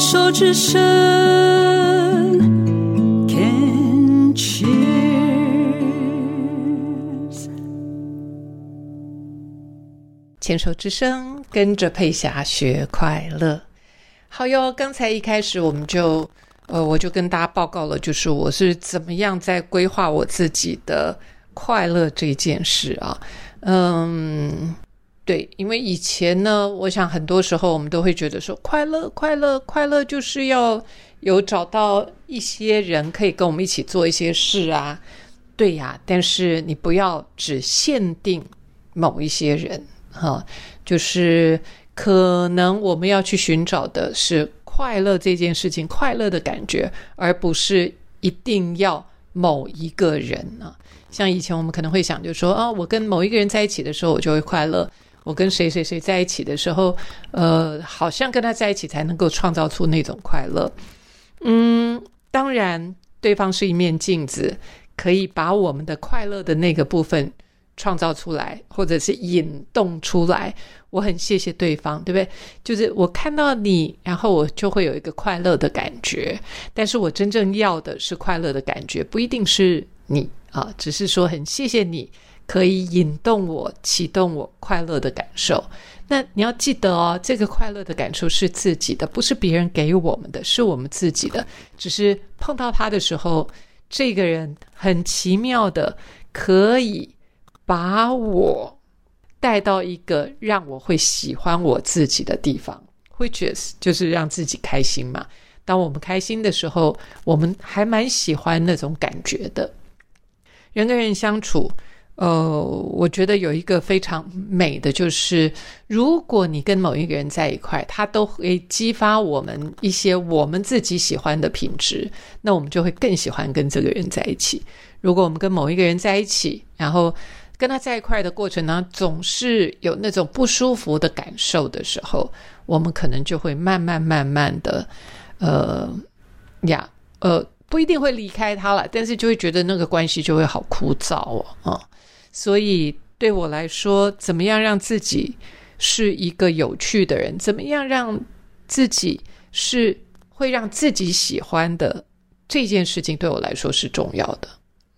手之声，Can cheers。牵手之声，跟着佩霞学快乐。好哟，刚才一开始我们就，呃，我就跟大家报告了，就是我是怎么样在规划我自己的快乐这件事啊。嗯，对，因为以前呢，我想很多时候我们都会觉得说，快乐，快乐，快乐就是要有找到一些人可以跟我们一起做一些事啊。对呀，但是你不要只限定某一些人哈，就是可能我们要去寻找的是快乐这件事情，快乐的感觉，而不是一定要某一个人啊。像以前我们可能会想，就说啊，我跟某一个人在一起的时候，我就会快乐；我跟谁谁谁在一起的时候，呃，好像跟他在一起才能够创造出那种快乐。嗯，当然，对方是一面镜子，可以把我们的快乐的那个部分创造出来，或者是引动出来。我很谢谢对方，对不对？就是我看到你，然后我就会有一个快乐的感觉。但是我真正要的是快乐的感觉，不一定是你。啊，只是说很谢谢你，可以引动我、启动我快乐的感受。那你要记得哦，这个快乐的感受是自己的，不是别人给我们的，是我们自己的。只是碰到他的时候，这个人很奇妙的可以把我带到一个让我会喜欢我自己的地方，which is 就是让自己开心嘛。当我们开心的时候，我们还蛮喜欢那种感觉的。人跟人相处，呃，我觉得有一个非常美的，就是如果你跟某一个人在一块，他都会激发我们一些我们自己喜欢的品质，那我们就会更喜欢跟这个人在一起。如果我们跟某一个人在一起，然后跟他在一块的过程呢，总是有那种不舒服的感受的时候，我们可能就会慢慢慢慢的，呃，呀，呃。不一定会离开他了，但是就会觉得那个关系就会好枯燥哦，啊，所以对我来说，怎么样让自己是一个有趣的人？怎么样让自己是会让自己喜欢的这件事情，对我来说是重要的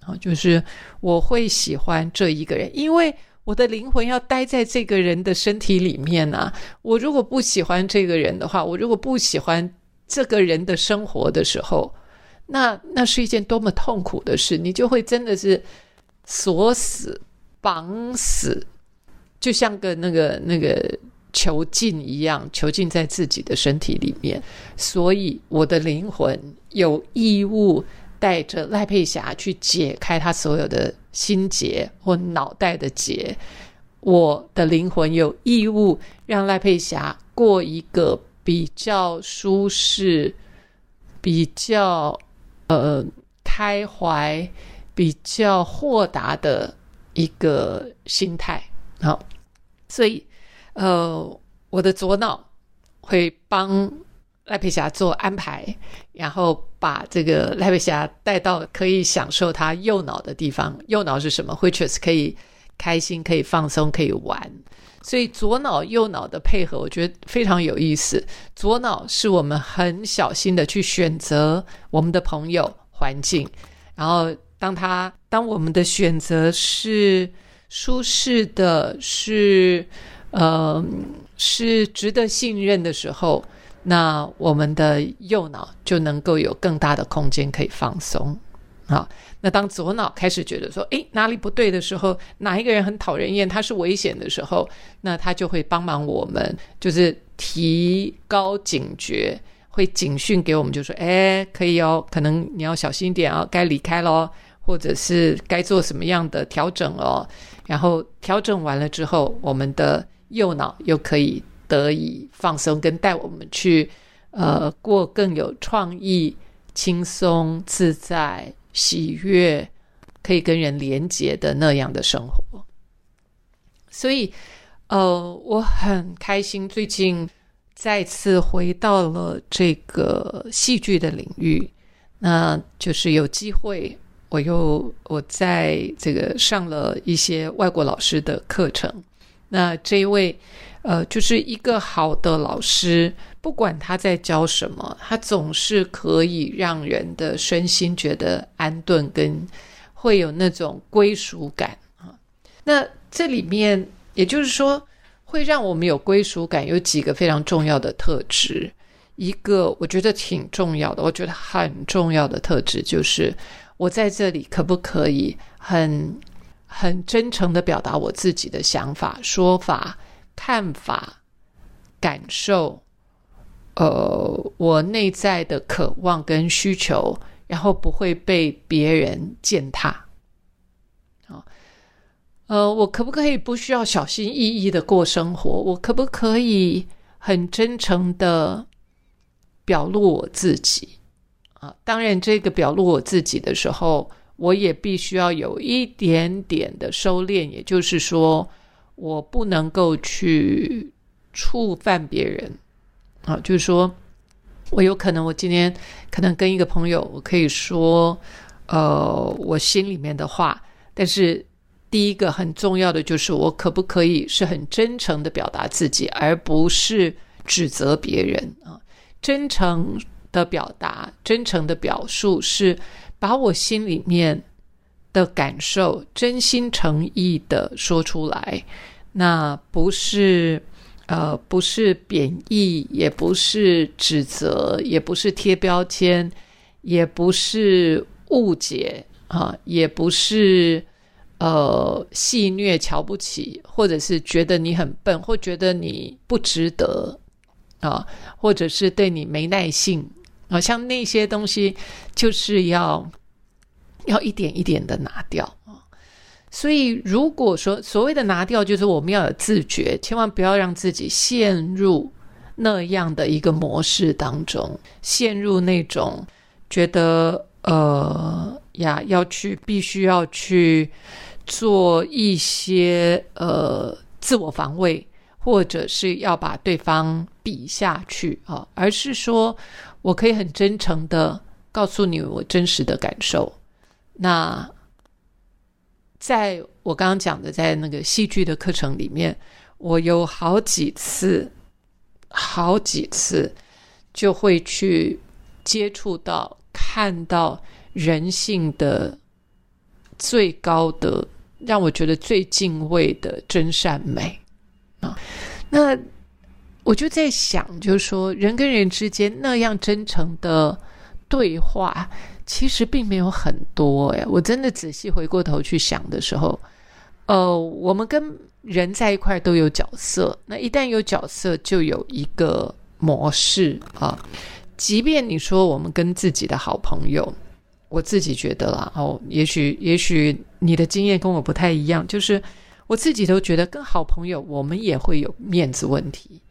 啊，就是我会喜欢这一个人，因为我的灵魂要待在这个人的身体里面啊。我如果不喜欢这个人的话，我如果不喜欢这个人的生活的时候。那那是一件多么痛苦的事，你就会真的是锁死、绑死，就像个那个那个囚禁一样，囚禁在自己的身体里面。所以，我的灵魂有义务带着赖佩霞去解开他所有的心结或脑袋的结。我的灵魂有义务让赖佩霞过一个比较舒适、比较。呃，开怀比较豁达的一个心态，好，所以呃，我的左脑会帮赖佩霞做安排，然后把这个赖佩霞带到可以享受他右脑的地方。右脑是什么？which is 可以开心、可以放松、可以玩。所以左脑右脑的配合，我觉得非常有意思。左脑是我们很小心的去选择我们的朋友环境，然后当他当我们的选择是舒适的，是呃是值得信任的时候，那我们的右脑就能够有更大的空间可以放松。好，那当左脑开始觉得说，诶，哪里不对的时候，哪一个人很讨人厌，他是危险的时候，那他就会帮忙我们，就是提高警觉，会警讯给我们，就说，诶，可以哦，可能你要小心一点啊，该离开咯，或者是该做什么样的调整哦。然后调整完了之后，我们的右脑又可以得以放松，跟带我们去，呃，过更有创意、轻松自在。喜悦可以跟人连接的那样的生活，所以，呃，我很开心，最近再次回到了这个戏剧的领域，那就是有机会，我又我在这个上了一些外国老师的课程，那这一位，呃，就是一个好的老师，不管他在教什么，他总是可以让人的身心觉得安顿，跟会有那种归属感啊。那这里面，也就是说，会让我们有归属感，有几个非常重要的特质。一个我觉得挺重要的，我觉得很重要的特质就是，我在这里可不可以很。很真诚的表达我自己的想法、说法、看法、感受，呃，我内在的渴望跟需求，然后不会被别人践踏。啊，呃，我可不可以不需要小心翼翼的过生活？我可不可以很真诚的表露我自己？啊，当然，这个表露我自己的时候。我也必须要有一点点的收敛，也就是说，我不能够去触犯别人啊。就是说，我有可能，我今天可能跟一个朋友，我可以说，呃，我心里面的话。但是，第一个很重要的就是，我可不可以是很真诚的表达自己，而不是指责别人啊？真诚的表达，真诚的表述是。把我心里面的感受真心诚意的说出来，那不是呃，不是贬义，也不是指责，也不是贴标签，也不是误解啊，也不是呃戏谑、瞧不起，或者是觉得你很笨，或觉得你不值得啊，或者是对你没耐性。好像那些东西就是要要一点一点的拿掉啊，所以如果说所谓的拿掉，就是我们要有自觉，千万不要让自己陷入那样的一个模式当中，陷入那种觉得呃呀要去必须要去做一些呃自我防卫，或者是要把对方比下去啊，而是说。我可以很真诚的告诉你我真实的感受。那在我刚刚讲的，在那个戏剧的课程里面，我有好几次、好几次就会去接触到、看到人性的最高的，让我觉得最敬畏的真善美啊。那。我就在想，就是说，人跟人之间那样真诚的对话，其实并没有很多。哎，我真的仔细回过头去想的时候，呃，我们跟人在一块都有角色，那一旦有角色，就有一个模式啊。即便你说我们跟自己的好朋友，我自己觉得啦，哦，也许也许你的经验跟我不太一样，就是我自己都觉得跟好朋友，我们也会有面子问题。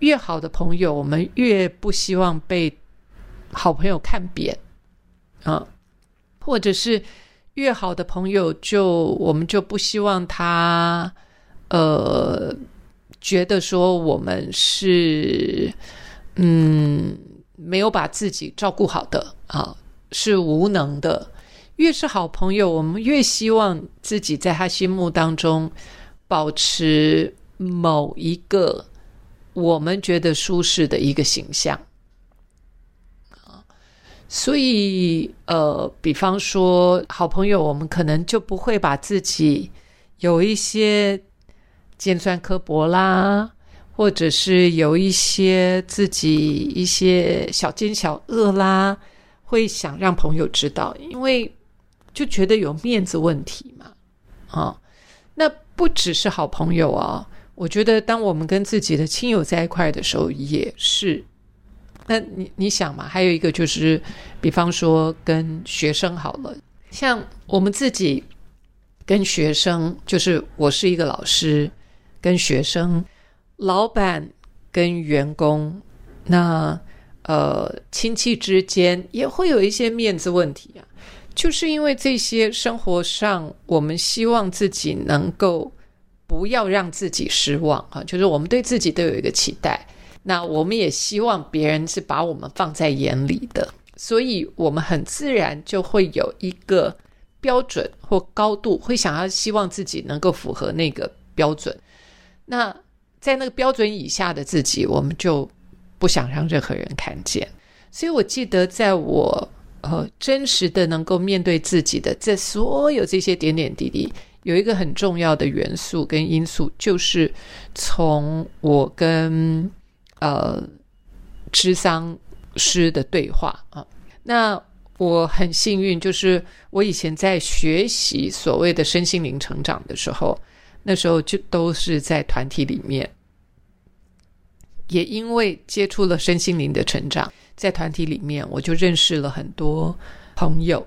越好的朋友，我们越不希望被好朋友看扁啊，或者是越好的朋友，就我们就不希望他呃觉得说我们是嗯没有把自己照顾好的啊，是无能的。越是好朋友，我们越希望自己在他心目当中保持某一个。我们觉得舒适的一个形象啊，所以呃，比方说好朋友，我们可能就不会把自己有一些尖酸刻薄啦，或者是有一些自己一些小奸小恶啦，会想让朋友知道，因为就觉得有面子问题嘛啊。那不只是好朋友啊。我觉得，当我们跟自己的亲友在一块的时候，也是。那你你想嘛？还有一个就是，比方说跟学生好了，像我们自己跟学生，就是我是一个老师，跟学生、老板跟员工，那呃亲戚之间也会有一些面子问题啊。就是因为这些生活上，我们希望自己能够。不要让自己失望啊！就是我们对自己都有一个期待，那我们也希望别人是把我们放在眼里的，所以我们很自然就会有一个标准或高度，会想要希望自己能够符合那个标准。那在那个标准以下的自己，我们就不想让任何人看见。所以我记得，在我呃真实的能够面对自己的这所有这些点点滴滴，有一个很重要的元素跟因素，就是从我跟呃智商师的对话啊。那我很幸运，就是我以前在学习所谓的身心灵成长的时候，那时候就都是在团体里面，也因为接触了身心灵的成长，在团体里面，我就认识了很多朋友。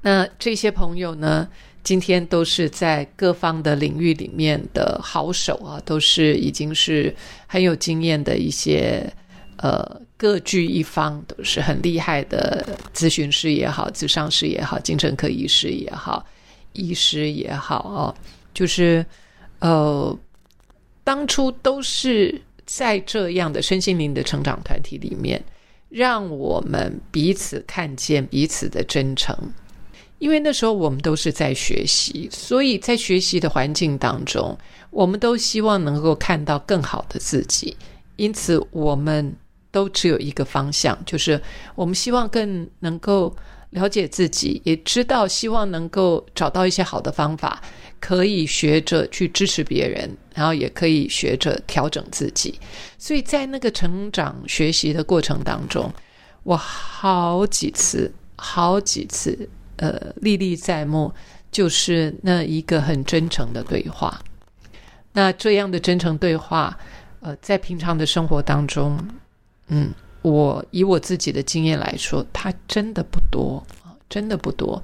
那这些朋友呢，今天都是在各方的领域里面的好手啊，都是已经是很有经验的一些。呃，各据一方，都是很厉害的咨询师也好，咨商师也好，精神科医师也好，医师也好哦，就是呃，当初都是在这样的身心灵的成长团体里面，让我们彼此看见彼此的真诚，因为那时候我们都是在学习，所以在学习的环境当中，我们都希望能够看到更好的自己，因此我们。都只有一个方向，就是我们希望更能够了解自己，也知道希望能够找到一些好的方法，可以学着去支持别人，然后也可以学着调整自己。所以在那个成长学习的过程当中，我好几次、好几次，呃，历历在目，就是那一个很真诚的对话。那这样的真诚对话，呃，在平常的生活当中。嗯，我以我自己的经验来说，它真的不多啊，真的不多。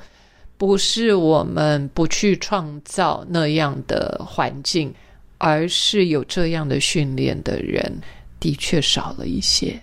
不是我们不去创造那样的环境，而是有这样的训练的人的确少了一些。